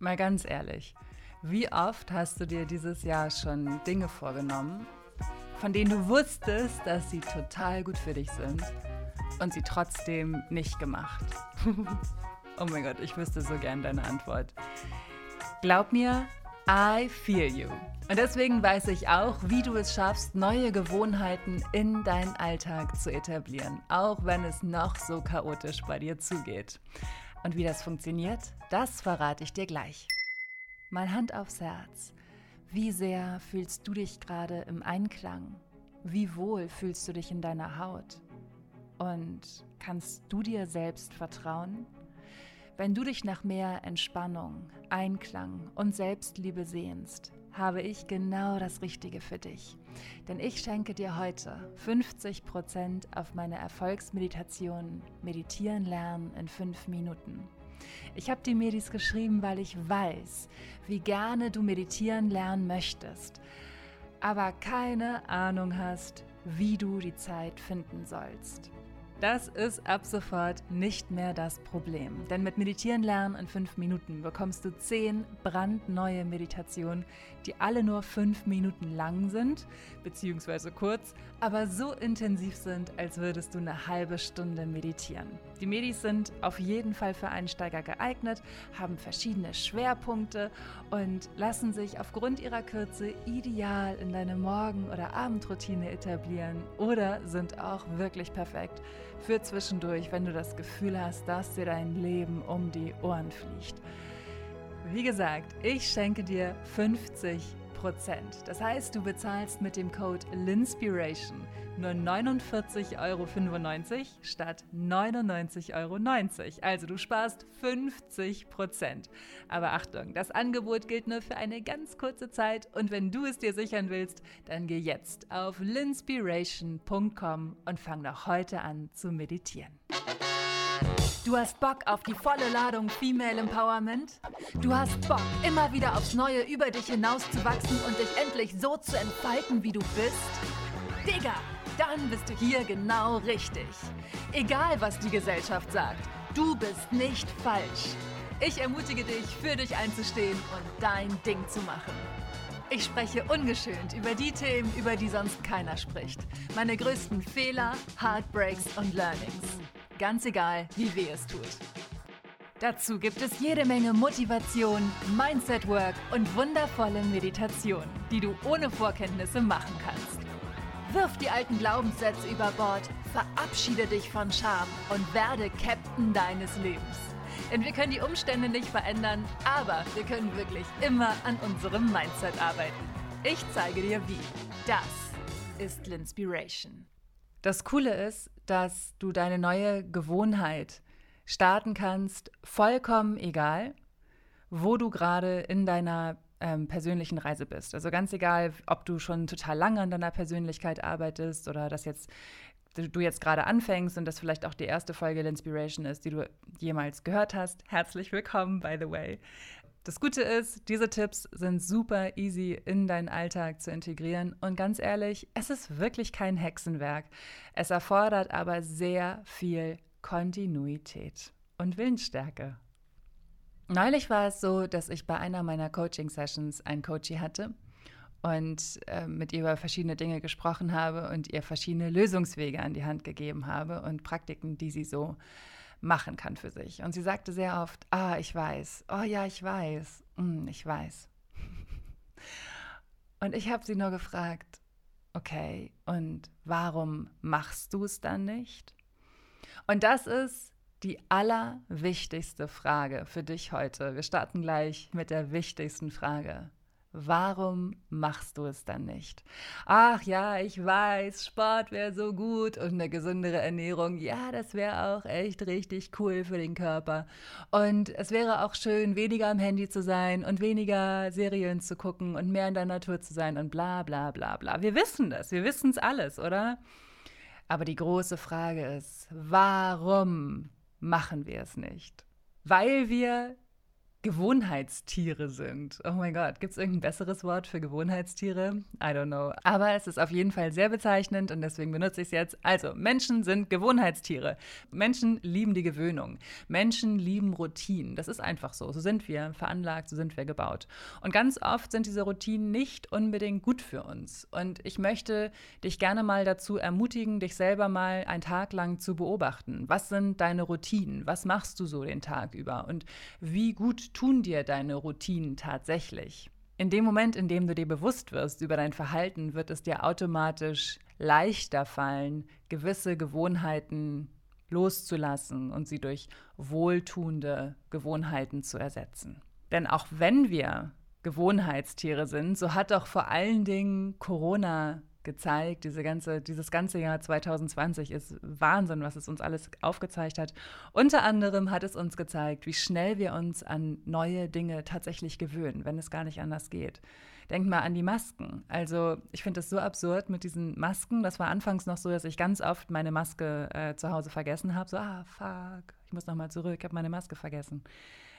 Mal ganz ehrlich, wie oft hast du dir dieses Jahr schon Dinge vorgenommen, von denen du wusstest, dass sie total gut für dich sind und sie trotzdem nicht gemacht? oh mein Gott, ich wüsste so gern deine Antwort. Glaub mir, I feel you. Und deswegen weiß ich auch, wie du es schaffst, neue Gewohnheiten in deinen Alltag zu etablieren, auch wenn es noch so chaotisch bei dir zugeht. Und wie das funktioniert, das verrate ich dir gleich. Mal Hand aufs Herz. Wie sehr fühlst du dich gerade im Einklang? Wie wohl fühlst du dich in deiner Haut? Und kannst du dir selbst vertrauen? Wenn du dich nach mehr Entspannung, Einklang und Selbstliebe sehnst, habe ich genau das Richtige für dich. Denn ich schenke dir heute 50% auf meine Erfolgsmeditation Meditieren lernen in 5 Minuten. Ich habe die Medis geschrieben, weil ich weiß, wie gerne du meditieren lernen möchtest, aber keine Ahnung hast, wie du die Zeit finden sollst. Das ist ab sofort nicht mehr das Problem. Denn mit Meditieren lernen in fünf Minuten bekommst du zehn brandneue Meditationen, die alle nur fünf Minuten lang sind, beziehungsweise kurz, aber so intensiv sind, als würdest du eine halbe Stunde meditieren. Die Medis sind auf jeden Fall für Einsteiger geeignet, haben verschiedene Schwerpunkte und lassen sich aufgrund ihrer Kürze ideal in deine Morgen- oder Abendroutine etablieren oder sind auch wirklich perfekt für zwischendurch, wenn du das Gefühl hast, dass dir dein Leben um die Ohren fliegt. Wie gesagt, ich schenke dir 50 Das heißt, du bezahlst mit dem Code LINSPIRATION nur 49,95 Euro statt 99,90 Euro. Also du sparst 50% Aber Achtung, das Angebot gilt nur für eine ganz kurze Zeit und wenn du es dir sichern willst, dann geh jetzt auf linspiration.com und fang noch heute an zu meditieren. Du hast Bock auf die volle Ladung Female Empowerment? Du hast Bock, immer wieder aufs Neue über dich hinauszuwachsen und dich endlich so zu entfalten, wie du bist? Digga! dann bist du hier genau richtig. Egal, was die Gesellschaft sagt, du bist nicht falsch. Ich ermutige dich, für dich einzustehen und dein Ding zu machen. Ich spreche ungeschönt über die Themen, über die sonst keiner spricht. Meine größten Fehler, Heartbreaks und Learnings. Ganz egal, wie weh es tut. Dazu gibt es jede Menge Motivation, Mindset-Work und wundervolle Meditation, die du ohne Vorkenntnisse machen kannst. Wirf die alten Glaubenssätze über Bord, verabschiede dich von Scham und werde Captain deines Lebens. Denn wir können die Umstände nicht verändern, aber wir können wirklich immer an unserem Mindset arbeiten. Ich zeige dir wie. Das ist Linspiration. Das Coole ist, dass du deine neue Gewohnheit starten kannst, vollkommen egal, wo du gerade in deiner ähm, persönlichen Reise bist. Also ganz egal, ob du schon total lange an deiner Persönlichkeit arbeitest oder das jetzt du jetzt gerade anfängst und das vielleicht auch die erste Folge L'Inspiration ist, die du jemals gehört hast. Herzlich willkommen, by the way. Das Gute ist, diese Tipps sind super easy in deinen Alltag zu integrieren. Und ganz ehrlich, es ist wirklich kein Hexenwerk. Es erfordert aber sehr viel Kontinuität und Willensstärke. Neulich war es so, dass ich bei einer meiner Coaching-Sessions einen Coachie hatte und äh, mit ihr über verschiedene Dinge gesprochen habe und ihr verschiedene Lösungswege an die Hand gegeben habe und Praktiken, die sie so machen kann für sich. Und sie sagte sehr oft, ah, ich weiß, oh ja, ich weiß, mm, ich weiß. und ich habe sie nur gefragt, okay, und warum machst du es dann nicht? Und das ist die allerwichtigste Frage für dich heute. Wir starten gleich mit der wichtigsten Frage. Warum machst du es dann nicht? Ach ja, ich weiß, Sport wäre so gut und eine gesündere Ernährung, ja, das wäre auch echt richtig cool für den Körper. Und es wäre auch schön, weniger am Handy zu sein und weniger Serien zu gucken und mehr in der Natur zu sein und bla bla bla bla. Wir wissen das, wir wissen es alles, oder? Aber die große Frage ist, warum machen wir es nicht. Weil wir Gewohnheitstiere sind. Oh mein Gott, gibt es irgendein besseres Wort für Gewohnheitstiere? I don't know. Aber es ist auf jeden Fall sehr bezeichnend und deswegen benutze ich es jetzt. Also, Menschen sind Gewohnheitstiere. Menschen lieben die Gewöhnung. Menschen lieben Routinen. Das ist einfach so. So sind wir veranlagt, so sind wir gebaut. Und ganz oft sind diese Routinen nicht unbedingt gut für uns. Und ich möchte dich gerne mal dazu ermutigen, dich selber mal einen Tag lang zu beobachten. Was sind deine Routinen? Was machst du so den Tag über? Und wie gut tun dir deine Routinen tatsächlich? In dem Moment, in dem du dir bewusst wirst über dein Verhalten, wird es dir automatisch leichter fallen, gewisse Gewohnheiten loszulassen und sie durch wohltuende Gewohnheiten zu ersetzen. Denn auch wenn wir Gewohnheitstiere sind, so hat doch vor allen Dingen Corona gezeigt. Diese ganze, dieses ganze Jahr 2020 ist Wahnsinn, was es uns alles aufgezeigt hat. Unter anderem hat es uns gezeigt, wie schnell wir uns an neue Dinge tatsächlich gewöhnen, wenn es gar nicht anders geht. Denk mal an die Masken. Also ich finde das so absurd mit diesen Masken. Das war anfangs noch so, dass ich ganz oft meine Maske äh, zu Hause vergessen habe. So, ah, fuck, ich muss nochmal zurück, ich habe meine Maske vergessen.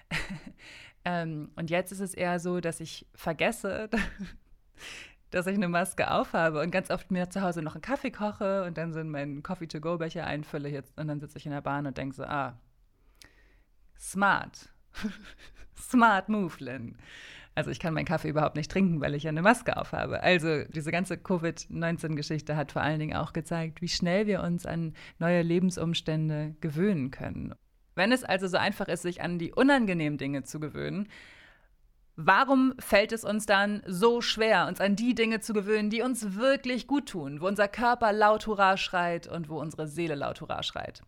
ähm, und jetzt ist es eher so, dass ich vergesse, dass ich eine Maske aufhabe und ganz oft mir zu Hause noch einen Kaffee koche und dann so in meinen Coffee-to-go-Becher einfülle jetzt, und dann sitze ich in der Bahn und denke so, ah, smart. smart move, Lynn. Also ich kann meinen Kaffee überhaupt nicht trinken, weil ich ja eine Maske aufhabe. Also diese ganze Covid-19-Geschichte hat vor allen Dingen auch gezeigt, wie schnell wir uns an neue Lebensumstände gewöhnen können. Wenn es also so einfach ist, sich an die unangenehmen Dinge zu gewöhnen, Warum fällt es uns dann so schwer, uns an die Dinge zu gewöhnen, die uns wirklich gut tun, wo unser Körper laut Hurra schreit und wo unsere Seele laut Hurra schreit?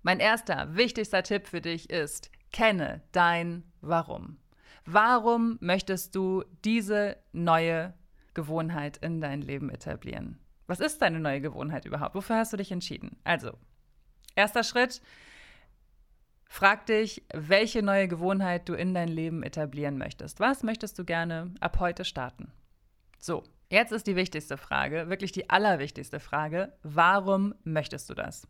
Mein erster, wichtigster Tipp für dich ist, kenne dein Warum. Warum möchtest du diese neue Gewohnheit in dein Leben etablieren? Was ist deine neue Gewohnheit überhaupt? Wofür hast du dich entschieden? Also, erster Schritt, Frag dich, welche neue Gewohnheit du in dein Leben etablieren möchtest. Was möchtest du gerne ab heute starten? So, jetzt ist die wichtigste Frage, wirklich die allerwichtigste Frage. Warum möchtest du das?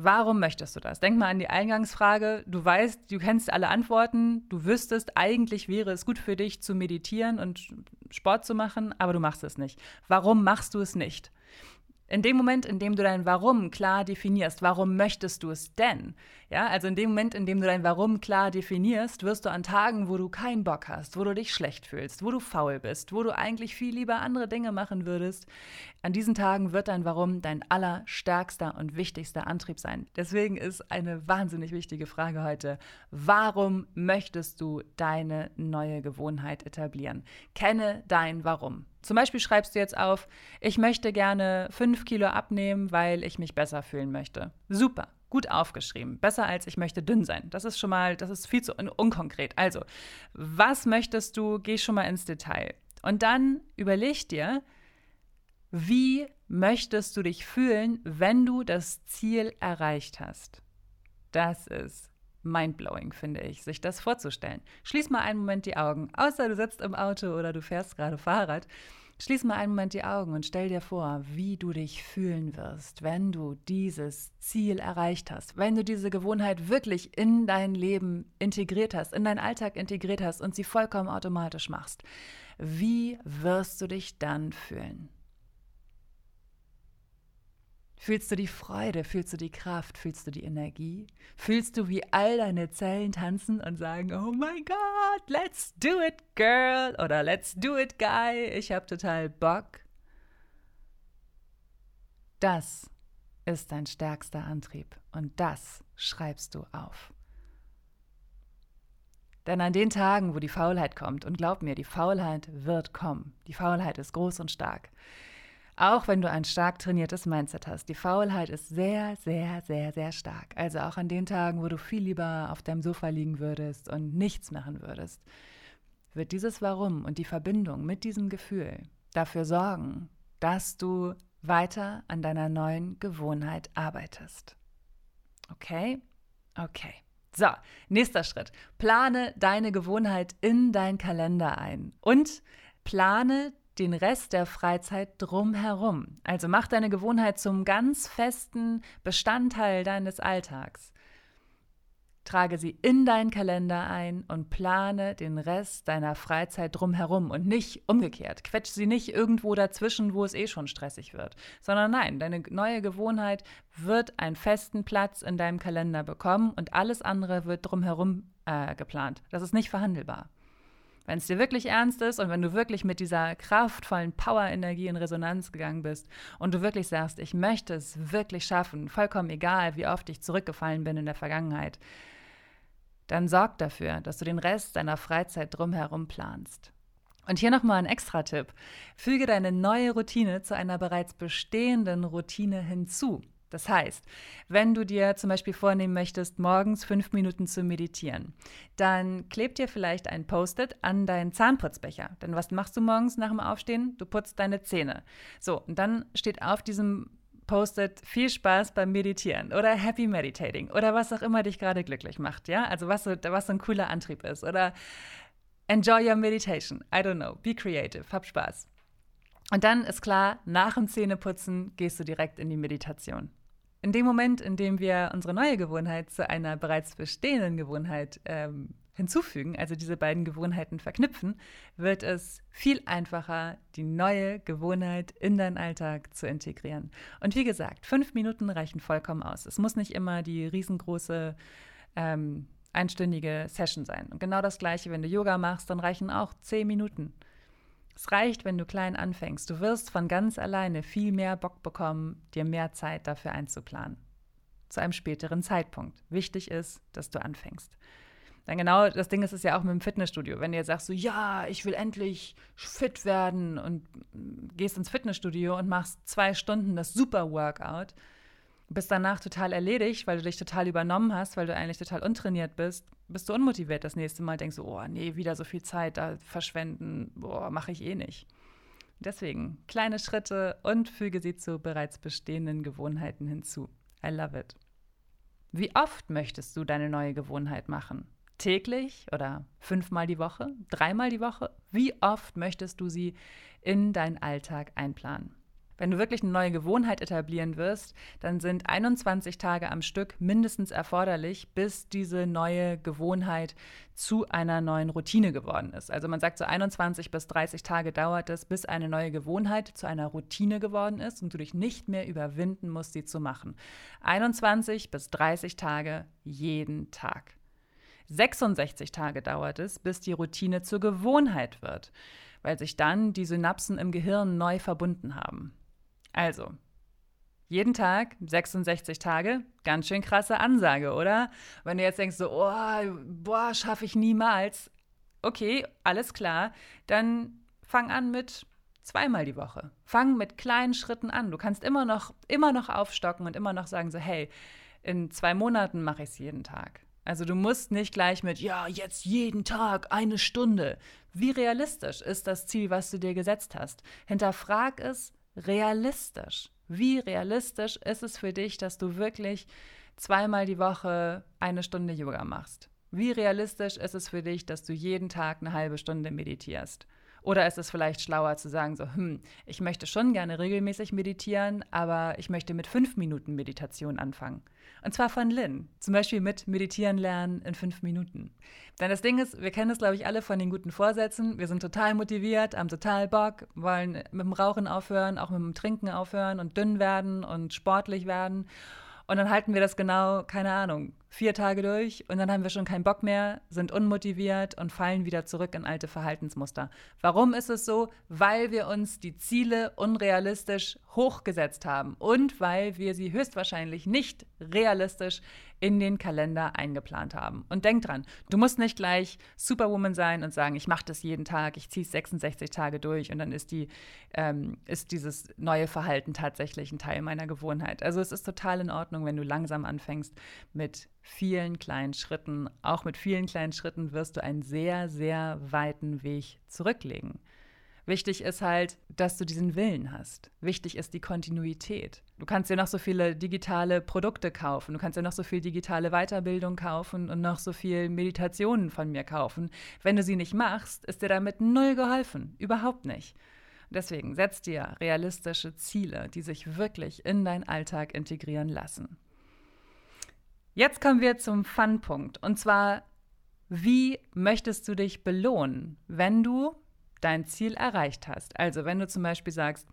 Warum möchtest du das? Denk mal an die Eingangsfrage. Du weißt, du kennst alle Antworten. Du wüsstest, eigentlich wäre es gut für dich zu meditieren und Sport zu machen, aber du machst es nicht. Warum machst du es nicht? In dem Moment, in dem du dein Warum klar definierst, warum möchtest du es denn? Ja, also in dem Moment, in dem du dein Warum klar definierst, wirst du an Tagen, wo du keinen Bock hast, wo du dich schlecht fühlst, wo du faul bist, wo du eigentlich viel lieber andere Dinge machen würdest, an diesen Tagen wird dein Warum dein allerstärkster und wichtigster Antrieb sein. Deswegen ist eine wahnsinnig wichtige Frage heute, warum möchtest du deine neue Gewohnheit etablieren? Kenne dein Warum. Zum Beispiel schreibst du jetzt auf, ich möchte gerne fünf Kilo abnehmen, weil ich mich besser fühlen möchte. Super, gut aufgeschrieben. Besser als ich möchte dünn sein. Das ist schon mal, das ist viel zu un unkonkret. Also, was möchtest du? Geh schon mal ins Detail. Und dann überleg dir, wie möchtest du dich fühlen, wenn du das Ziel erreicht hast? Das ist mindblowing, finde ich, sich das vorzustellen. Schließ mal einen Moment die Augen, außer du sitzt im Auto oder du fährst gerade Fahrrad. Schließ mal einen Moment die Augen und stell dir vor, wie du dich fühlen wirst, wenn du dieses Ziel erreicht hast, wenn du diese Gewohnheit wirklich in dein Leben integriert hast, in deinen Alltag integriert hast und sie vollkommen automatisch machst. Wie wirst du dich dann fühlen? Fühlst du die Freude, fühlst du die Kraft, fühlst du die Energie? Fühlst du, wie all deine Zellen tanzen und sagen, oh mein Gott, let's do it, girl oder let's do it, guy, ich hab total Bock? Das ist dein stärkster Antrieb und das schreibst du auf. Denn an den Tagen, wo die Faulheit kommt, und glaub mir, die Faulheit wird kommen, die Faulheit ist groß und stark, auch wenn du ein stark trainiertes Mindset hast. Die Faulheit ist sehr, sehr, sehr, sehr stark. Also auch an den Tagen, wo du viel lieber auf deinem Sofa liegen würdest und nichts machen würdest, wird dieses Warum und die Verbindung mit diesem Gefühl dafür sorgen, dass du weiter an deiner neuen Gewohnheit arbeitest. Okay? Okay. So, nächster Schritt. Plane deine Gewohnheit in dein Kalender ein und plane den Rest der Freizeit drumherum. Also mach deine Gewohnheit zum ganz festen Bestandteil deines Alltags. Trage sie in deinen Kalender ein und plane den Rest deiner Freizeit drumherum und nicht umgekehrt. Quetsch sie nicht irgendwo dazwischen, wo es eh schon stressig wird, sondern nein, deine neue Gewohnheit wird einen festen Platz in deinem Kalender bekommen und alles andere wird drumherum äh, geplant. Das ist nicht verhandelbar. Wenn es dir wirklich ernst ist und wenn du wirklich mit dieser kraftvollen Power-Energie in Resonanz gegangen bist und du wirklich sagst, ich möchte es wirklich schaffen, vollkommen egal, wie oft ich zurückgefallen bin in der Vergangenheit, dann sorg dafür, dass du den Rest deiner Freizeit drumherum planst. Und hier nochmal ein Extra-Tipp. Füge deine neue Routine zu einer bereits bestehenden Routine hinzu. Das heißt, wenn du dir zum Beispiel vornehmen möchtest, morgens fünf Minuten zu meditieren, dann klebt dir vielleicht ein Post-it an deinen Zahnputzbecher. Denn was machst du morgens nach dem Aufstehen? Du putzt deine Zähne. So, und dann steht auf diesem Post-it viel Spaß beim Meditieren oder Happy Meditating oder was auch immer dich gerade glücklich macht, ja? Also was so, was so ein cooler Antrieb ist oder Enjoy your meditation. I don't know. Be creative. Hab Spaß. Und dann ist klar, nach dem Zähneputzen gehst du direkt in die Meditation. In dem Moment, in dem wir unsere neue Gewohnheit zu einer bereits bestehenden Gewohnheit ähm, hinzufügen, also diese beiden Gewohnheiten verknüpfen, wird es viel einfacher, die neue Gewohnheit in deinen Alltag zu integrieren. Und wie gesagt, fünf Minuten reichen vollkommen aus. Es muss nicht immer die riesengroße ähm, einstündige Session sein. Und genau das gleiche, wenn du Yoga machst, dann reichen auch zehn Minuten. Es reicht, wenn du klein anfängst. Du wirst von ganz alleine viel mehr Bock bekommen, dir mehr Zeit dafür einzuplanen. Zu einem späteren Zeitpunkt. Wichtig ist, dass du anfängst. Dann genau das Ding ist es ja auch mit dem Fitnessstudio. Wenn du jetzt sagst so, ja, ich will endlich fit werden und gehst ins Fitnessstudio und machst zwei Stunden das Super Workout, bist danach total erledigt, weil du dich total übernommen hast, weil du eigentlich total untrainiert bist, bist du unmotiviert das nächste Mal, denkst du, oh nee, wieder so viel Zeit da verschwenden, boah, mache ich eh nicht. Deswegen kleine Schritte und füge sie zu bereits bestehenden Gewohnheiten hinzu. I love it. Wie oft möchtest du deine neue Gewohnheit machen? Täglich oder fünfmal die Woche? Dreimal die Woche? Wie oft möchtest du sie in deinen Alltag einplanen? Wenn du wirklich eine neue Gewohnheit etablieren wirst, dann sind 21 Tage am Stück mindestens erforderlich, bis diese neue Gewohnheit zu einer neuen Routine geworden ist. Also man sagt so 21 bis 30 Tage dauert es, bis eine neue Gewohnheit zu einer Routine geworden ist und du dich nicht mehr überwinden musst, sie zu machen. 21 bis 30 Tage jeden Tag. 66 Tage dauert es, bis die Routine zur Gewohnheit wird, weil sich dann die Synapsen im Gehirn neu verbunden haben. Also, jeden Tag, 66 Tage, ganz schön krasse Ansage, oder? Wenn du jetzt denkst, so, oh, boah, schaffe ich niemals. Okay, alles klar. Dann fang an mit zweimal die Woche. Fang mit kleinen Schritten an. Du kannst immer noch, immer noch aufstocken und immer noch sagen, so, hey, in zwei Monaten mache ich es jeden Tag. Also du musst nicht gleich mit, ja, jetzt jeden Tag eine Stunde. Wie realistisch ist das Ziel, was du dir gesetzt hast? Hinterfrag es realistisch. Wie realistisch ist es für dich, dass du wirklich zweimal die Woche eine Stunde Yoga machst? Wie realistisch ist es für dich, dass du jeden Tag eine halbe Stunde meditierst? Oder ist es vielleicht schlauer zu sagen, so, hm, ich möchte schon gerne regelmäßig meditieren, aber ich möchte mit fünf Minuten Meditation anfangen. Und zwar von Lynn, zum Beispiel mit Meditieren lernen in fünf Minuten. Denn das Ding ist, wir kennen es, glaube ich, alle von den guten Vorsätzen. Wir sind total motiviert, haben total Bock, wollen mit dem Rauchen aufhören, auch mit dem Trinken aufhören und dünn werden und sportlich werden. Und dann halten wir das genau, keine Ahnung, vier Tage durch und dann haben wir schon keinen Bock mehr, sind unmotiviert und fallen wieder zurück in alte Verhaltensmuster. Warum ist es so? Weil wir uns die Ziele unrealistisch hochgesetzt haben und weil wir sie höchstwahrscheinlich nicht realistisch in den Kalender eingeplant haben. Und denk dran, du musst nicht gleich Superwoman sein und sagen, ich mache das jeden Tag, ich ziehe es 66 Tage durch und dann ist, die, ähm, ist dieses neue Verhalten tatsächlich ein Teil meiner Gewohnheit. Also es ist total in Ordnung, wenn du langsam anfängst mit vielen kleinen Schritten. Auch mit vielen kleinen Schritten wirst du einen sehr, sehr weiten Weg zurücklegen. Wichtig ist halt, dass du diesen Willen hast. Wichtig ist die Kontinuität. Du kannst dir noch so viele digitale Produkte kaufen, du kannst dir noch so viel digitale Weiterbildung kaufen und noch so viel Meditationen von mir kaufen. Wenn du sie nicht machst, ist dir damit null geholfen. Überhaupt nicht. Deswegen setz dir realistische Ziele, die sich wirklich in deinen Alltag integrieren lassen. Jetzt kommen wir zum Fun-Punkt. Und zwar, wie möchtest du dich belohnen, wenn du dein Ziel erreicht hast? Also, wenn du zum Beispiel sagst,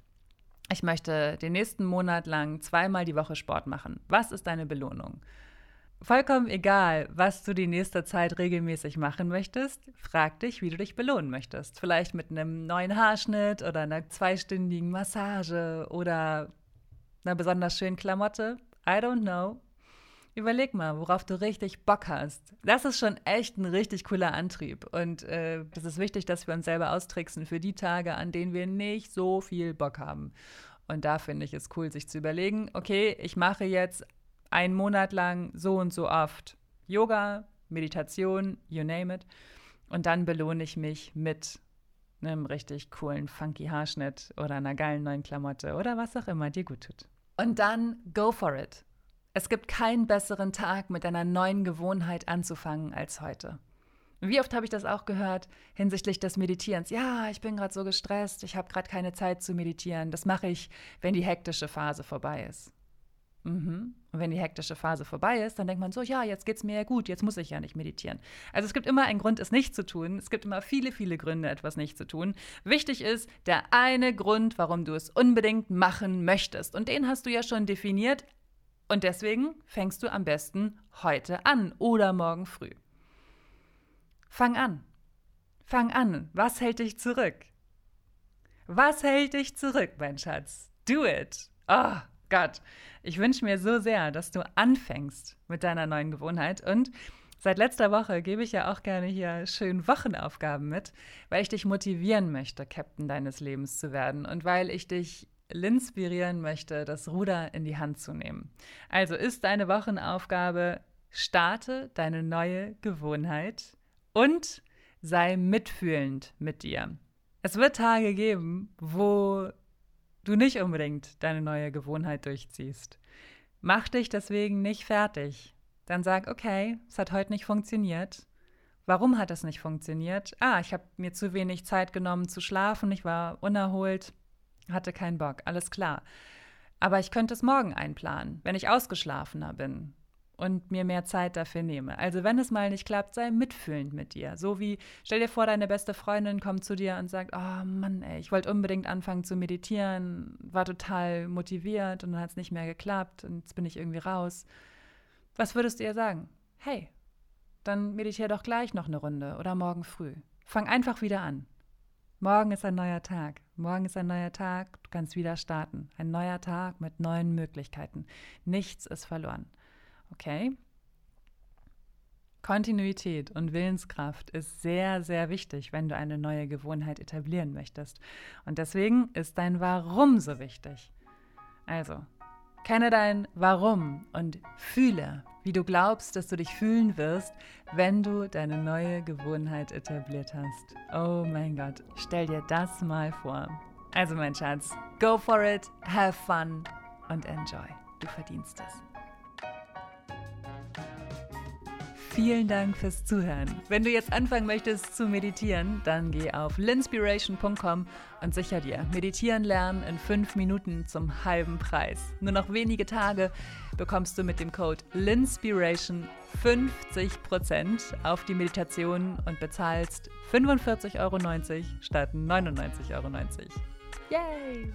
ich möchte den nächsten Monat lang zweimal die Woche Sport machen. Was ist deine Belohnung? Vollkommen egal, was du die nächste Zeit regelmäßig machen möchtest, frag dich, wie du dich belohnen möchtest. Vielleicht mit einem neuen Haarschnitt oder einer zweistündigen Massage oder einer besonders schönen Klamotte. I don't know. Überleg mal, worauf du richtig Bock hast. Das ist schon echt ein richtig cooler Antrieb. Und äh, das ist wichtig, dass wir uns selber austricksen für die Tage, an denen wir nicht so viel Bock haben. Und da finde ich es cool, sich zu überlegen, okay, ich mache jetzt einen Monat lang so und so oft Yoga, Meditation, you name it. Und dann belohne ich mich mit einem richtig coolen, funky Haarschnitt oder einer geilen neuen Klamotte oder was auch immer dir gut tut. Und dann go for it. Es gibt keinen besseren Tag, mit einer neuen Gewohnheit anzufangen als heute. Wie oft habe ich das auch gehört hinsichtlich des Meditierens? Ja, ich bin gerade so gestresst, ich habe gerade keine Zeit zu meditieren. Das mache ich, wenn die hektische Phase vorbei ist. Mhm. Und wenn die hektische Phase vorbei ist, dann denkt man so, ja, jetzt geht es mir ja gut, jetzt muss ich ja nicht meditieren. Also es gibt immer einen Grund, es nicht zu tun. Es gibt immer viele, viele Gründe, etwas nicht zu tun. Wichtig ist der eine Grund, warum du es unbedingt machen möchtest. Und den hast du ja schon definiert, und deswegen fängst du am besten heute an oder morgen früh. Fang an. Fang an. Was hält dich zurück? Was hält dich zurück, mein Schatz? Do it. Oh Gott. Ich wünsche mir so sehr, dass du anfängst mit deiner neuen Gewohnheit. Und seit letzter Woche gebe ich ja auch gerne hier schön Wochenaufgaben mit, weil ich dich motivieren möchte, Captain deines Lebens zu werden und weil ich dich inspirieren möchte, das Ruder in die Hand zu nehmen. Also ist deine Wochenaufgabe, starte deine neue Gewohnheit und sei mitfühlend mit dir. Es wird Tage geben, wo du nicht unbedingt deine neue Gewohnheit durchziehst. Mach dich deswegen nicht fertig. Dann sag, okay, es hat heute nicht funktioniert. Warum hat es nicht funktioniert? Ah, ich habe mir zu wenig Zeit genommen zu schlafen, ich war unerholt. Hatte keinen Bock, alles klar. Aber ich könnte es morgen einplanen, wenn ich ausgeschlafener bin und mir mehr Zeit dafür nehme. Also wenn es mal nicht klappt, sei mitfühlend mit dir. So wie, stell dir vor, deine beste Freundin kommt zu dir und sagt, oh Mann, ey, ich wollte unbedingt anfangen zu meditieren, war total motiviert und dann hat es nicht mehr geklappt und jetzt bin ich irgendwie raus. Was würdest du ihr sagen? Hey, dann meditiere doch gleich noch eine Runde oder morgen früh. Fang einfach wieder an. Morgen ist ein neuer Tag. Morgen ist ein neuer Tag. Du kannst wieder starten. Ein neuer Tag mit neuen Möglichkeiten. Nichts ist verloren. Okay? Kontinuität und Willenskraft ist sehr, sehr wichtig, wenn du eine neue Gewohnheit etablieren möchtest. Und deswegen ist dein Warum so wichtig. Also, kenne dein Warum und fühle, wie du glaubst, dass du dich fühlen wirst, wenn du deine neue Gewohnheit etabliert hast. Oh mein Gott, stell dir das mal vor. Also mein Schatz, go for it, have fun und enjoy. Du verdienst es. Vielen Dank fürs Zuhören. Wenn du jetzt anfangen möchtest zu meditieren, dann geh auf linspiration.com und sicher dir Meditieren lernen in fünf Minuten zum halben Preis. Nur noch wenige Tage bekommst du mit dem Code LINSPIRATION 50% auf die Meditation und bezahlst 45,90 Euro statt 99,90 Euro. Yay!